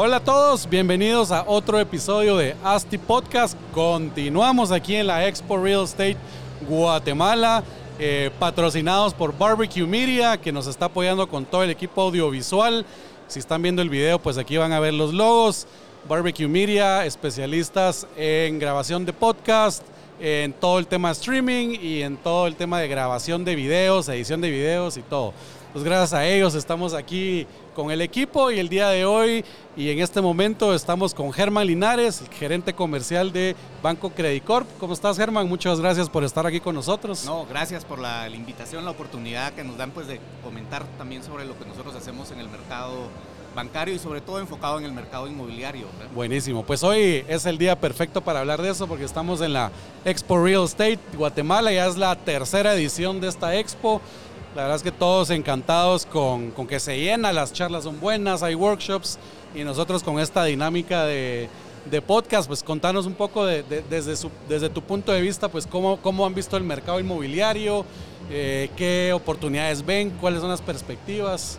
Hola a todos, bienvenidos a otro episodio de ASTI Podcast. Continuamos aquí en la Expo Real Estate Guatemala. Eh, patrocinados por Barbecue Media, que nos está apoyando con todo el equipo audiovisual. Si están viendo el video, pues aquí van a ver los logos. Barbecue Media, especialistas en grabación de podcast, en todo el tema streaming y en todo el tema de grabación de videos, edición de videos y todo. Pues gracias a ellos estamos aquí con el equipo y el día de hoy y en este momento estamos con Germán Linares, el gerente comercial de Banco Credit Corp. ¿Cómo estás Germán? Muchas gracias por estar aquí con nosotros. No, gracias por la, la invitación, la oportunidad que nos dan pues de comentar también sobre lo que nosotros hacemos en el mercado bancario y sobre todo enfocado en el mercado inmobiliario. ¿verdad? Buenísimo, pues hoy es el día perfecto para hablar de eso porque estamos en la Expo Real Estate Guatemala, ya es la tercera edición de esta expo. La verdad es que todos encantados con, con, que se llena, las charlas son buenas, hay workshops y nosotros con esta dinámica de, de podcast, pues contanos un poco de, de, desde, su, desde tu punto de vista, pues cómo, cómo han visto el mercado inmobiliario, eh, qué oportunidades ven, cuáles son las perspectivas.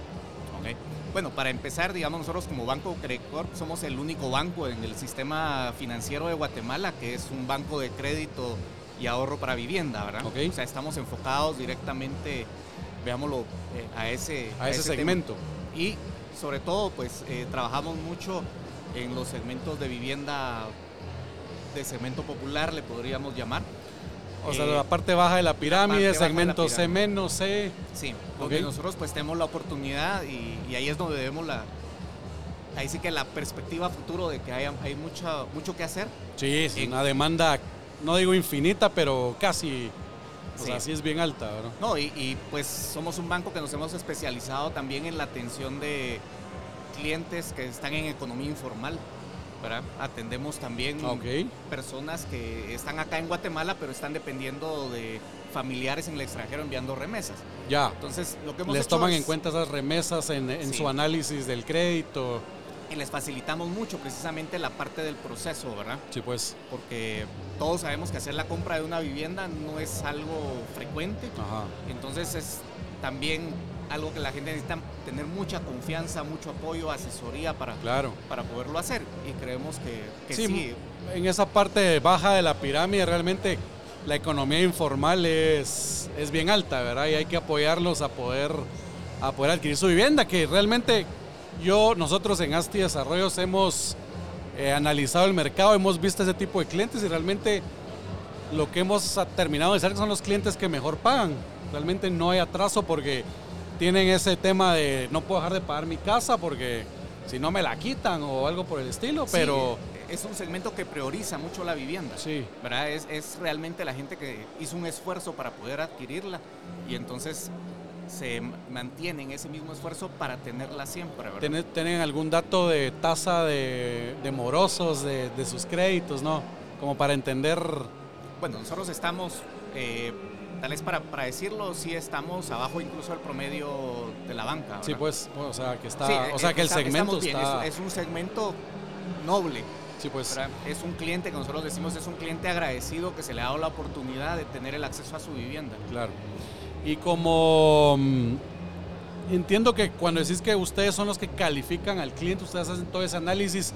Okay. Bueno, para empezar, digamos, nosotros como Banco Creditcorp somos el único banco en el sistema financiero de Guatemala que es un banco de crédito y ahorro para vivienda, ¿verdad? Okay. O sea, estamos enfocados directamente veámoslo eh, a ese, a ese, ese segmento. Tema. Y sobre todo, pues eh, trabajamos mucho en los segmentos de vivienda de segmento popular, le podríamos llamar. O sea, eh, la parte baja de la pirámide, segmento C menos C. Sí, porque okay. nosotros pues tenemos la oportunidad y, y, ahí es donde debemos la... Ahí sí que la perspectiva futuro de que hay, hay mucho, mucho que hacer. Sí, es en, una demanda, no digo infinita, pero casi o sea, sí es bien alta, ¿verdad? No, y, y, pues somos un banco que nos hemos especializado también en la atención de clientes que están en economía informal. ¿verdad? Atendemos también okay. personas que están acá en Guatemala, pero están dependiendo de familiares en el extranjero enviando remesas. Ya. Entonces, lo que hemos Les hecho toman es, en cuenta esas remesas en, en sí. su análisis del crédito. Y les facilitamos mucho precisamente la parte del proceso, ¿verdad? Sí, pues. Porque todos sabemos que hacer la compra de una vivienda no es algo frecuente. Ajá. Entonces es también algo que la gente necesita tener mucha confianza, mucho apoyo, asesoría para, claro. para poderlo hacer. Y creemos que, que sí, sí, En esa parte baja de la pirámide realmente la economía informal es, es bien alta, ¿verdad? Y hay que apoyarlos a poder, a poder adquirir su vivienda, que realmente yo, nosotros en Asti Desarrollos hemos eh, analizado el mercado, hemos visto ese tipo de clientes y realmente lo que hemos terminado de hacer son los clientes que mejor pagan. Realmente no hay atraso porque tienen ese tema de no puedo dejar de pagar mi casa porque si no me la quitan o algo por el estilo, sí, pero... Es un segmento que prioriza mucho la vivienda. Sí. ¿verdad? Es, es realmente la gente que hizo un esfuerzo para poder adquirirla y entonces se mantienen ese mismo esfuerzo para tenerla siempre. ¿verdad? ¿Tienen, ¿Tienen algún dato de tasa de, de morosos de, de, sus créditos, no? Como para entender... Bueno, nosotros estamos, eh, tal vez para, para, decirlo, sí estamos abajo incluso del promedio de la banca. ¿verdad? Sí, pues, o sea, que está, sí, o sea, que está, el segmento bien, está... Es, es, un segmento noble. Sí, pues. Es un cliente que nosotros decimos es un cliente agradecido que se le ha dado la oportunidad de tener el acceso a su vivienda. Claro. Y como mmm, entiendo que cuando decís que ustedes son los que califican al cliente, ustedes hacen todo ese análisis,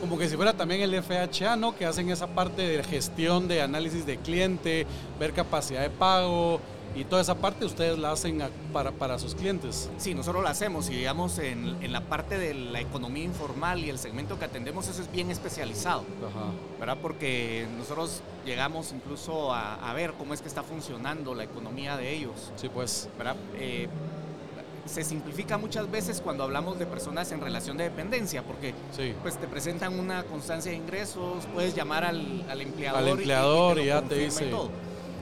como que si fuera también el FHA, ¿no? Que hacen esa parte de gestión de análisis de cliente, ver capacidad de pago y toda esa parte ustedes la hacen a, para, para, sus clientes. Sí, nosotros la hacemos y digamos en, en, la parte de la economía informal y el segmento que atendemos, eso es bien especializado, Ajá. ¿verdad? Porque nosotros llegamos incluso a, a, ver cómo es que está funcionando la economía de ellos. Sí, pues. ¿verdad? Eh, se simplifica muchas veces cuando hablamos de personas en relación de dependencia, porque sí. pues te presentan una constancia de ingresos, puedes llamar al, al empleador, al empleador y, y, y ya te dice. Todo.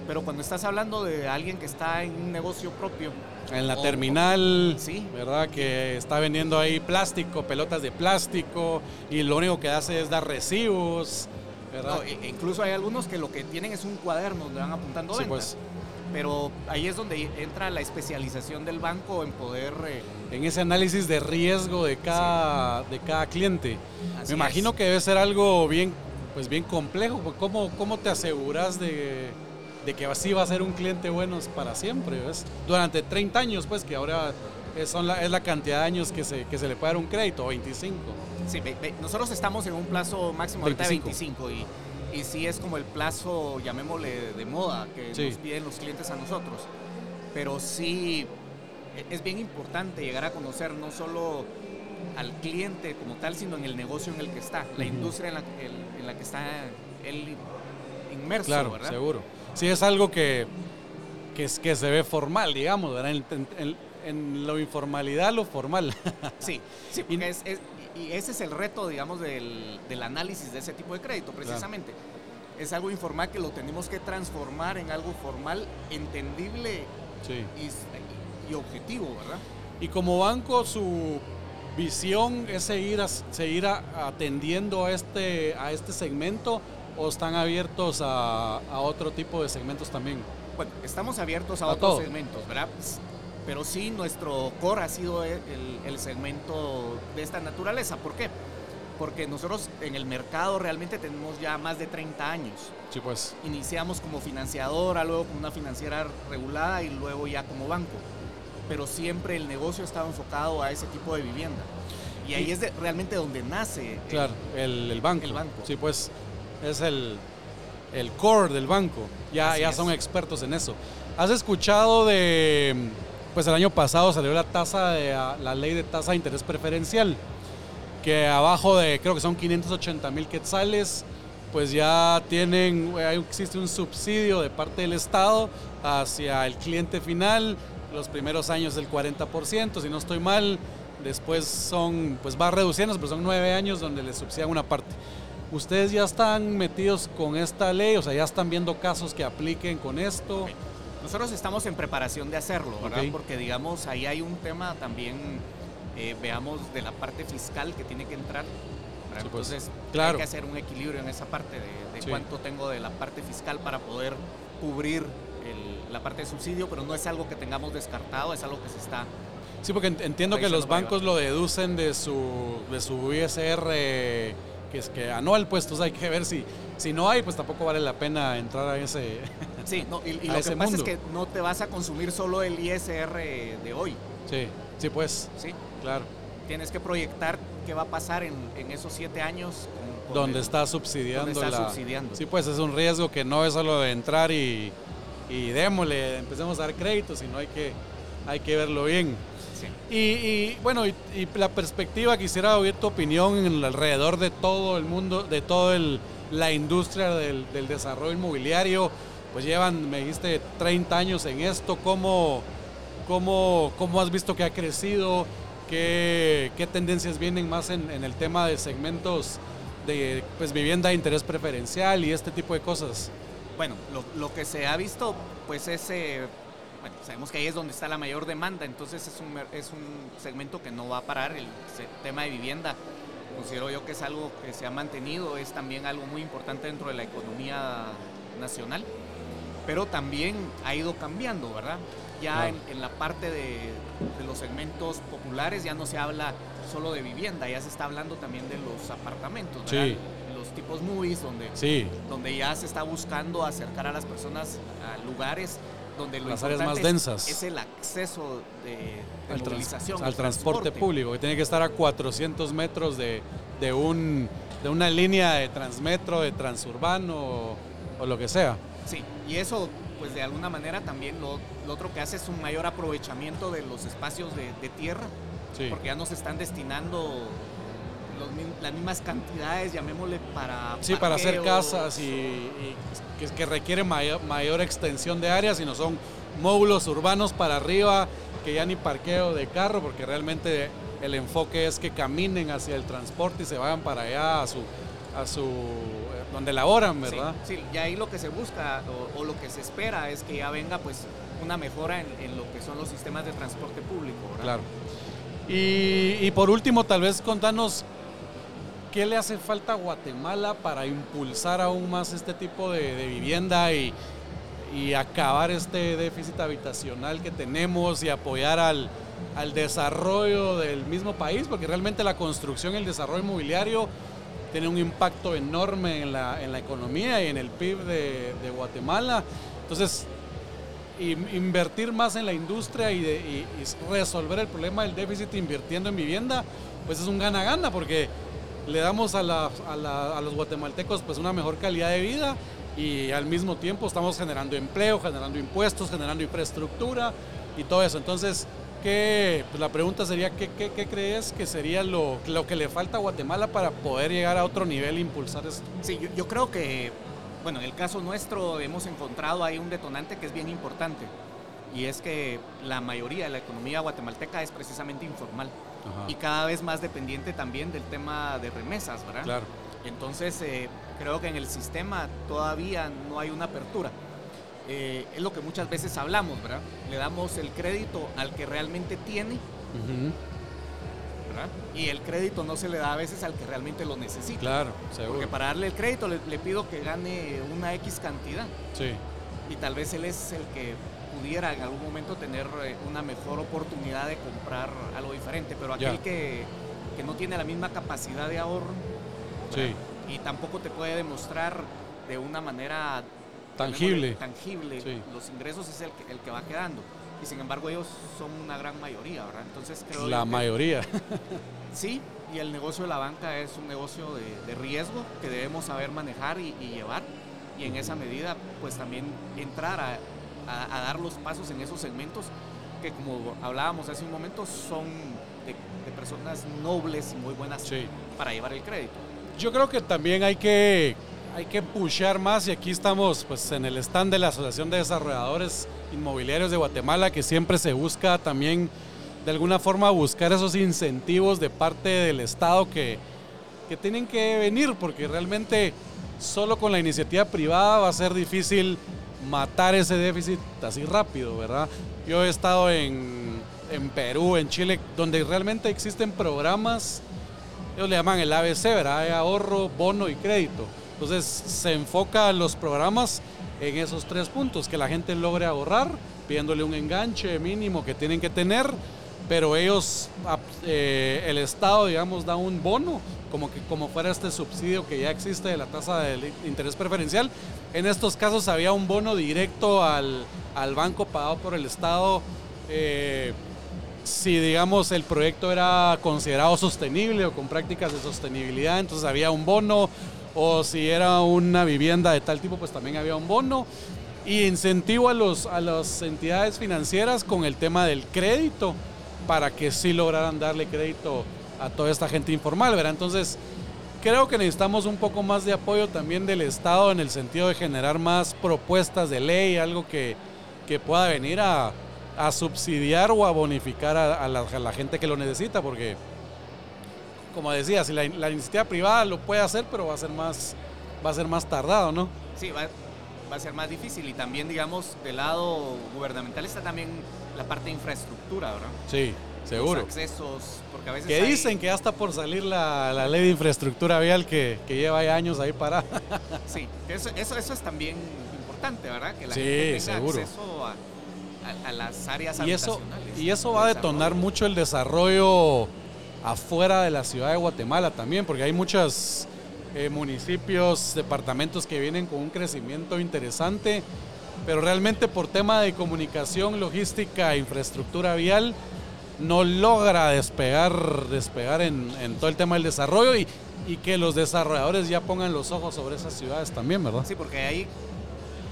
Pero cuando estás hablando de alguien que está en un negocio propio. En la o, terminal, sí. ¿verdad? Que está vendiendo ahí plástico, pelotas de plástico, y lo único que hace es dar recibos. ¿verdad? No, e- incluso hay algunos que lo que tienen es un cuaderno donde van apuntando Sí, ventas. pues. Pero ahí es donde entra la especialización del banco en poder... eh, en ese análisis de riesgo de cada, de cada cliente. Así Me imagino es. que debe ser algo bien, pues bien complejo. ¿Cómo, cómo te aseguras de, de que así va a ser un cliente bueno para siempre? ¿ves? Durante 30 años, pues, que ahora son la, es la cantidad de años que se, que se le puede dar un crédito, 25. Sí, ve- ve- nosotros estamos en un plazo máximo ahorita de 25. 25 y, y sí es como el plazo, llamémosle, de moda que Sí. nos piden los clientes a nosotros. Pero sí e- es bien importante llegar a conocer no solo al cliente como tal, sino en el negocio en el que está, la industria en la, el- en la que está él inmerso, Claro, ¿verdad? seguro. Sí, es algo que, que, es, que se ve formal, digamos, ¿verdad? En, en- en- en lo informalidad, lo formal. Sí, sí, porque es, es- y ese es el reto, digamos, del, del análisis de ese tipo de crédito, precisamente. Es algo informal que lo tenemos que transformar en algo formal, entendible sí. y, y objetivo, ¿verdad? Y como banco, su visión es seguir, as- seguir a- atendiendo a este, a este segmento o están abiertos a, a otro tipo de segmentos también. Bueno, estamos abiertos a, A otros todo. segmentos, ¿verdad? Pero sí, nuestro core ha sido el, el segmento de esta naturaleza. ¿Por qué? Porque nosotros en el mercado realmente tenemos ya más de 30 años. Sí, pues. Iniciamos como financiadora, luego como una financiera regulada y luego ya como banco. Pero siempre el negocio estaba enfocado a ese tipo de vivienda. Y ahí Y- es de- realmente donde nace. el- Claro, el, el banco. El banco. Sí, pues es el, el core del banco. Ya, Así ya es. son expertos en eso. ¿Has escuchado de, pues el año pasado salió la tasa de ah, la ley de tasa de interés preferencial, que abajo de, creo que son 580 mil quetzales, pues ya tienen, eh, existe un subsidio de parte del Estado hacia el cliente final, los primeros años del 40%, si no estoy mal, después son, pues va reduciendo, pero son nueve años donde le subsidian una parte. ¿Ustedes ya están metidos con esta ley? O sea, ya están viendo casos que apliquen con esto. Nosotros estamos en preparación de hacerlo, ¿verdad? Porque digamos, ahí hay un tema también, eh, veamos, de la parte fiscal que tiene que entrar. pues, Entonces, claro. hay que hacer un equilibrio en esa parte de, de Sí. cuánto tengo de la parte fiscal para poder cubrir el- la parte de subsidio, pero no es algo que tengamos descartado, es algo que se está... Sí, porque ent- entiendo que los bancos lo deducen de su, de su ISR, que es que anual, pues entonces hay que ver si, si no hay, pues tampoco vale la pena entrar a ese... Sí, no, y, lo que pasa mundo. es que no te vas a consumir solo el ISR de hoy, Sí, sí, pues, ¿sí? claro. Tienes que proyectar qué va a pasar en, en esos siete años. con- con Donde el- está subsidiando donde está la... subsidiando. Sí, pues es un riesgo que no es solo de entrar y, y démosle, empecemos a dar créditos, sino hay que, hay que verlo bien. Sí. Y, y, bueno, y, y la perspectiva, quisiera oír tu opinión en el- alrededor de todo el mundo, de toda la industria del, del desarrollo inmobiliario. Pues llevan, me dijiste, 30 años en esto. ¿Cómo, cómo, cómo has visto que ha crecido? ¿Qué, qué tendencias vienen más en, en el tema de segmentos de pues, vivienda de interés preferencial y este tipo de cosas? Bueno, lo, lo que se ha visto, pues es, eh, bueno, sabemos que ahí es donde está la mayor demanda, entonces es un, es un segmento que no va a parar, el tema de vivienda. Considero yo que es algo que se ha mantenido, es también algo muy importante dentro de la economía nacional, pero también ha ido cambiando, ¿verdad? Ya en, en la parte de, de los segmentos populares ya no se habla solo de vivienda, ya se está hablando también de los apartamentos, ¿verdad? Sí. Los tipos movies, donde Sí, donde ya se está buscando acercar a las personas a lugares donde lo Las áreas más es- densas. es, el acceso de, de al, trans- al transporte, público, que tiene que estar a 400 metros de, de, un, de una línea de transmetro, de transurbano o, o lo que sea. Sí, y eso pues de alguna manera también lo, lo otro que hace es un mayor aprovechamiento de los espacios de, de tierra, Sí. porque ya no se están destinando los las mismas cantidades, llamémosle para... Sí, para hacer casas y, y que, que requiere mayor, mayor extensión de área, sino son módulos urbanos para arriba, que ya ni parqueo de carro, porque realmente el enfoque es que caminen hacia el transporte y se vayan para allá a su, a su eh, donde laboran, Sí, ¿verdad? Sí, y ahí lo que se busca o, o lo que se espera es que ya venga pues una mejora en, en lo que son los sistemas de transporte público. ¿verdad? Claro. Y, y por último, tal vez contanos ¿qué le hace falta a Guatemala para impulsar aún más este tipo de, vivienda y, y acabar este déficit habitacional que tenemos y apoyar al, desarrollo del mismo país? Porque realmente la construcción y el desarrollo inmobiliario tiene un impacto enorme en la, en la economía y en el PIB de, Guatemala. Entonces, invertir más en la industria y, y, resolver el problema del déficit invirtiendo en vivienda, pues es un gana-gana porque le damos a, la, a, la, a, los guatemaltecos pues una mejor calidad de vida y al mismo tiempo estamos generando empleo, generando impuestos, generando infraestructura y todo eso. Entonces, ¿qué, pues la pregunta sería, ¿qué, crees que sería lo, lo, que le falta a Guatemala para poder llegar a otro nivel e impulsar esto? Sí, yo creo que, bueno, en el caso nuestro hemos encontrado ahí un detonante que es bien importante y es que la mayoría de la economía guatemalteca es precisamente informal Ajá. y cada vez más dependiente también del tema de remesas, ¿verdad? Claro. Entonces, eh, creo que en el sistema todavía no hay una apertura. Eh, es lo que muchas veces hablamos, ¿verdad? Le damos el crédito al que realmente tiene, uh -huh. ¿verdad? Y el crédito no se le da a veces al que realmente lo necesita. Claro, seguro. Porque para darle el crédito le, le pido que gane una X cantidad. Sí. Y tal vez él es el que pudiera en algún momento tener eh, una mejor oportunidad de comprar algo diferente, pero aquel que, que, no tiene la misma capacidad de ahorro sí. y tampoco te puede demostrar de una manera tangible, tangible sí. los ingresos es el que, el que va quedando. Y sin embargo ellos son una gran mayoría, ¿verdad? Entonces creo La que, mayoría. sí, y el negocio de la banca es un negocio de, de riesgo que debemos saber manejar y, y llevar y en esa medida pues también entrar a, a, a, dar los pasos en esos segmentos que como hablábamos hace un momento son de, de personas nobles y muy buenas sí. para llevar el crédito. Yo creo que también hay que, hay que pushear más y aquí estamos pues en el stand de la Asociación de Desarrolladores Inmobiliarios de Guatemala que siempre se busca también de alguna forma buscar esos incentivos de parte del Estado que, que tienen que venir porque realmente solo con la iniciativa privada va a ser difícil matar ese déficit así rápido, ¿verdad? Yo he estado en, en Perú, en Chile, donde realmente existen programas, ellos le llaman el ABC, ¿verdad? Hay ahorro, bono y crédito. Entonces se enfoca los programas en esos tres puntos, que la gente logre ahorrar, pidiéndole un enganche mínimo que tienen que tener, pero ellos, eh, el Estado, digamos, da un bono, como, que, como fuera este subsidio que ya existe de la tasa de interés preferencial. En estos casos había un bono directo al, al banco pagado por el Estado. Eh, si digamos el proyecto era considerado sostenible o con prácticas de sostenibilidad, entonces había un bono, o si era una vivienda de tal tipo, pues también había un bono. Y incentivo a, los, a las entidades financieras con el tema del crédito para que sí lograran darle crédito a toda esta gente informal, ¿verdad? Entonces, creo que necesitamos un poco más de apoyo también del Estado en el sentido de generar más propuestas de ley, algo que, que pueda venir a, a, subsidiar o a bonificar a, la, gente que lo necesita, porque, como decía, si la, la, iniciativa privada lo puede hacer, pero va a ser más, va a ser más tardado, ¿no? Sí, va, va a ser más difícil y también, digamos, del lado gubernamental está también la parte de infraestructura, ¿verdad? Sí, seguro. Los accesos, porque a veces. Que hay... dicen que ya está por salir la, la, ley de infraestructura vial que, que lleva ya años ahí parada. Sí, eso, eso, eso, es también importante, ¿verdad? Que la sí, gente tenga seguro. acceso a, a, a, las áreas y eso, y eso va a detonar mucho el desarrollo afuera de la ciudad de Guatemala también, porque hay muchos eh, municipios, departamentos que vienen con un crecimiento interesante pero realmente por tema de comunicación, logística, infraestructura vial, no logra despegar, despegar en, en todo el tema del desarrollo y, y, que los desarrolladores ya pongan los ojos sobre esas ciudades también, ¿verdad? Sí, porque ahí,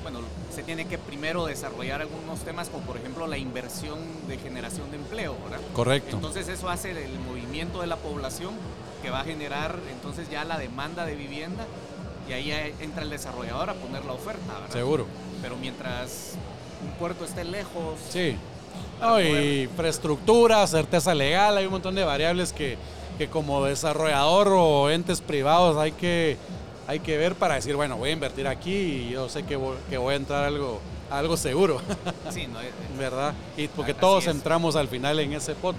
bueno, se tiene que primero desarrollar algunos temas como por ejemplo la inversión de generación de empleo, ¿verdad? Correcto. Entonces eso hace el movimiento de la población que va a generar entonces ya la demanda de vivienda y ahí entra el desarrollador a poner la oferta, ¿verdad? Seguro pero mientras un puerto esté lejos. Sí. No, y infraestructura, certeza legal, hay un montón de variables que, que, como desarrollador o entes privados hay que, hay que ver para decir, bueno, voy a invertir aquí y yo sé que voy, que voy a entrar algo, algo seguro. Sí, no, es, ¿Verdad? Y porque todos entramos al final en ese pot.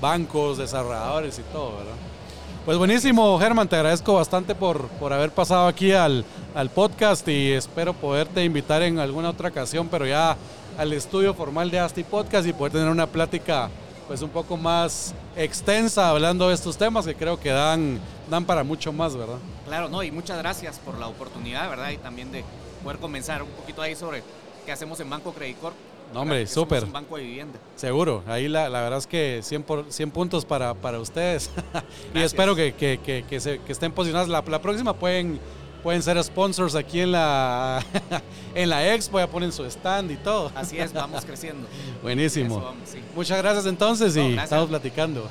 Bancos, desarrolladores y todo, ¿verdad? Pues buenísimo, Germán, te agradezco bastante por, por haber pasado aquí al, al podcast y espero poderte invitar en alguna otra ocasión, pero ya al estudio formal de Asti Podcast y poder tener una plática pues un poco más extensa hablando de estos temas que creo que dan, dan para mucho más, ¿verdad? Claro, no, y muchas gracias por la oportunidad, ¿verdad? Y también de poder comenzar un poquito ahí sobre qué hacemos en Banco Credit Corp. No, hombre, súper. un banco de vivienda. Seguro, ahí la, la verdad es que 100, por, 100 puntos para, para ustedes. y espero que, que, que, que se- que estén posicionados. La, la próxima pueden, pueden ser sponsors aquí en la, en la expo, ya ponen su stand y todo. Así es, vamos creciendo. Buenísimo. Eso vamos, sí. Muchas gracias entonces y gracias. estamos platicando.